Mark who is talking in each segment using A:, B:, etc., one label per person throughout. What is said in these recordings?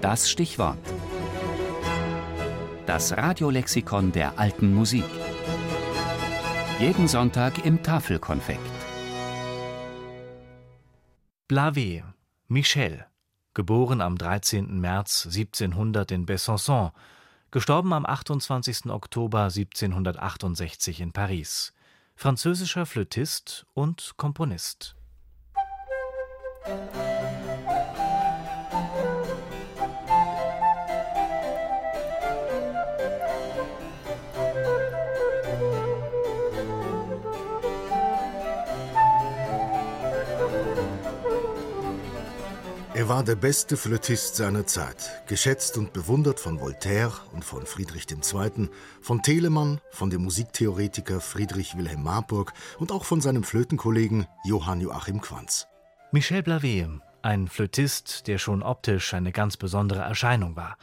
A: Das Stichwort. Das Radiolexikon der alten Musik. Jeden Sonntag im Tafelkonfekt.
B: Blavet, Michel, geboren am 13. März 1700 in Besançon, gestorben am 28. Oktober 1768 in Paris. Französischer Flötist und Komponist.
C: Er war der beste Flötist seiner Zeit, geschätzt und bewundert von Voltaire und von Friedrich II., von Telemann, von dem Musiktheoretiker Friedrich Wilhelm Marburg und auch von seinem Flötenkollegen Johann Joachim Quanz.
B: Michel Blavet, ein Flötist, der schon optisch eine ganz besondere Erscheinung war.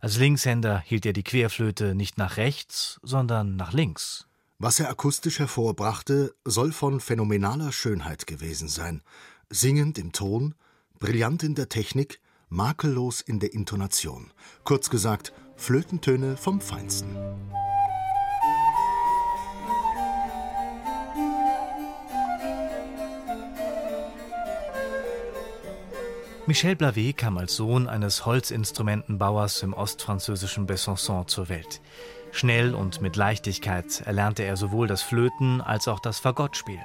B: Als Linkshänder hielt er die Querflöte nicht nach rechts, sondern nach links.
C: Was er akustisch hervorbrachte, soll von phänomenaler Schönheit gewesen sein. Singend im Ton, brillant in der Technik, makellos in der Intonation. Kurz gesagt, Flötentöne vom Feinsten.
B: Michel Blavet kam als Sohn eines Holzinstrumentenbauers im ostfranzösischen Besançon zur Welt. Schnell und mit Leichtigkeit erlernte er sowohl das Flöten als auch das Fagottspiel.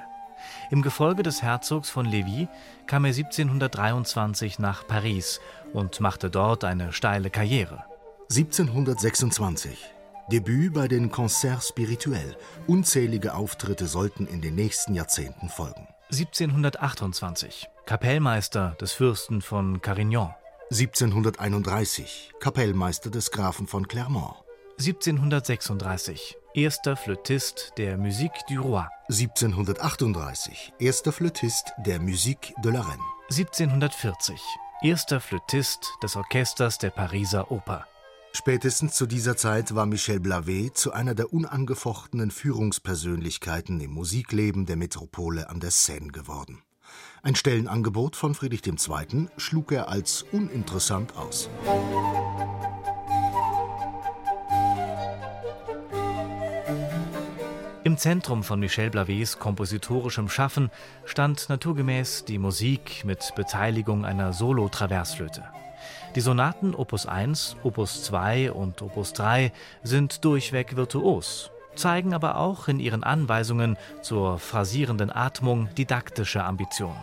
B: Im Gefolge des Herzogs von Lévis kam er 1723 nach Paris und machte dort eine steile Karriere.
C: 1726 Debüt bei den Concerts Spirituels. Unzählige Auftritte sollten in den nächsten Jahrzehnten folgen.
B: 1728 Kapellmeister des Fürsten von Carignan.
C: 1731 Kapellmeister des Grafen von Clermont.
B: 1736 erster Flötist der Musique du Roi.
C: 1738 erster Flötist der Musique de la Reine.
B: 1740 erster Flötist des Orchesters der Pariser Oper.
C: Spätestens zu dieser Zeit war Michel Blavet zu einer der unangefochtenen Führungspersönlichkeiten im Musikleben der Metropole an der Seine geworden. Ein Stellenangebot von Friedrich II. schlug er als uninteressant aus.
B: Im Zentrum von Michel Blavets kompositorischem Schaffen stand naturgemäß die Musik mit Beteiligung einer Solo-Traversflöte. Die Sonaten Opus 1, Opus 2 und Opus 3 sind durchweg virtuos, zeigen aber auch in ihren Anweisungen zur phrasierenden Atmung didaktische Ambition.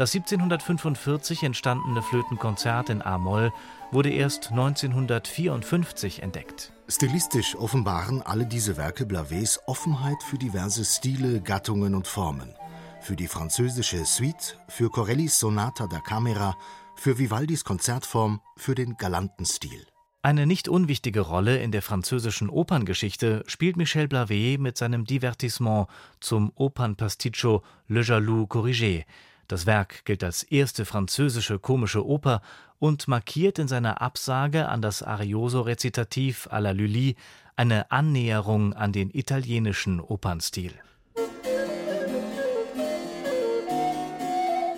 B: Das 1745 entstandene Flötenkonzert in A-Moll wurde erst 1954 entdeckt.
C: Stilistisch offenbaren alle diese Werke Blavets Offenheit für diverse Stile, Gattungen und Formen. Für die französische Suite, für Corellis Sonata da Camera, für Vivaldis Konzertform, für den galanten Stil.
B: Eine nicht unwichtige Rolle in der französischen Operngeschichte spielt Michel Blavet mit seinem Divertissement zum Opernpasticcio Le Jaloux Corrigé. Das Werk gilt als erste französische komische Oper und markiert in seiner Absage an das Arioso-Rezitativ à la Lully eine Annäherung an den italienischen Opernstil.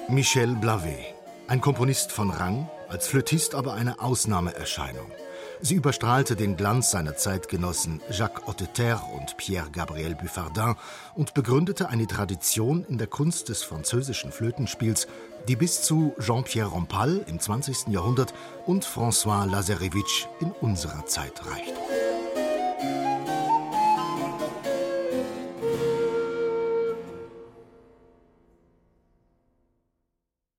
C: Michel Blavet, ein Komponist von Rang, als Flötist aber eine Ausnahmeerscheinung. Sie überstrahlte den Glanz seiner Zeitgenossen Jacques Hotteterre und Pierre-Gabriel Buffardin und begründete eine Tradition in der Kunst des französischen Flötenspiels, die bis zu Jean-Pierre Rampal im 20. Jahrhundert und François Lazarevitch in unserer Zeit reicht.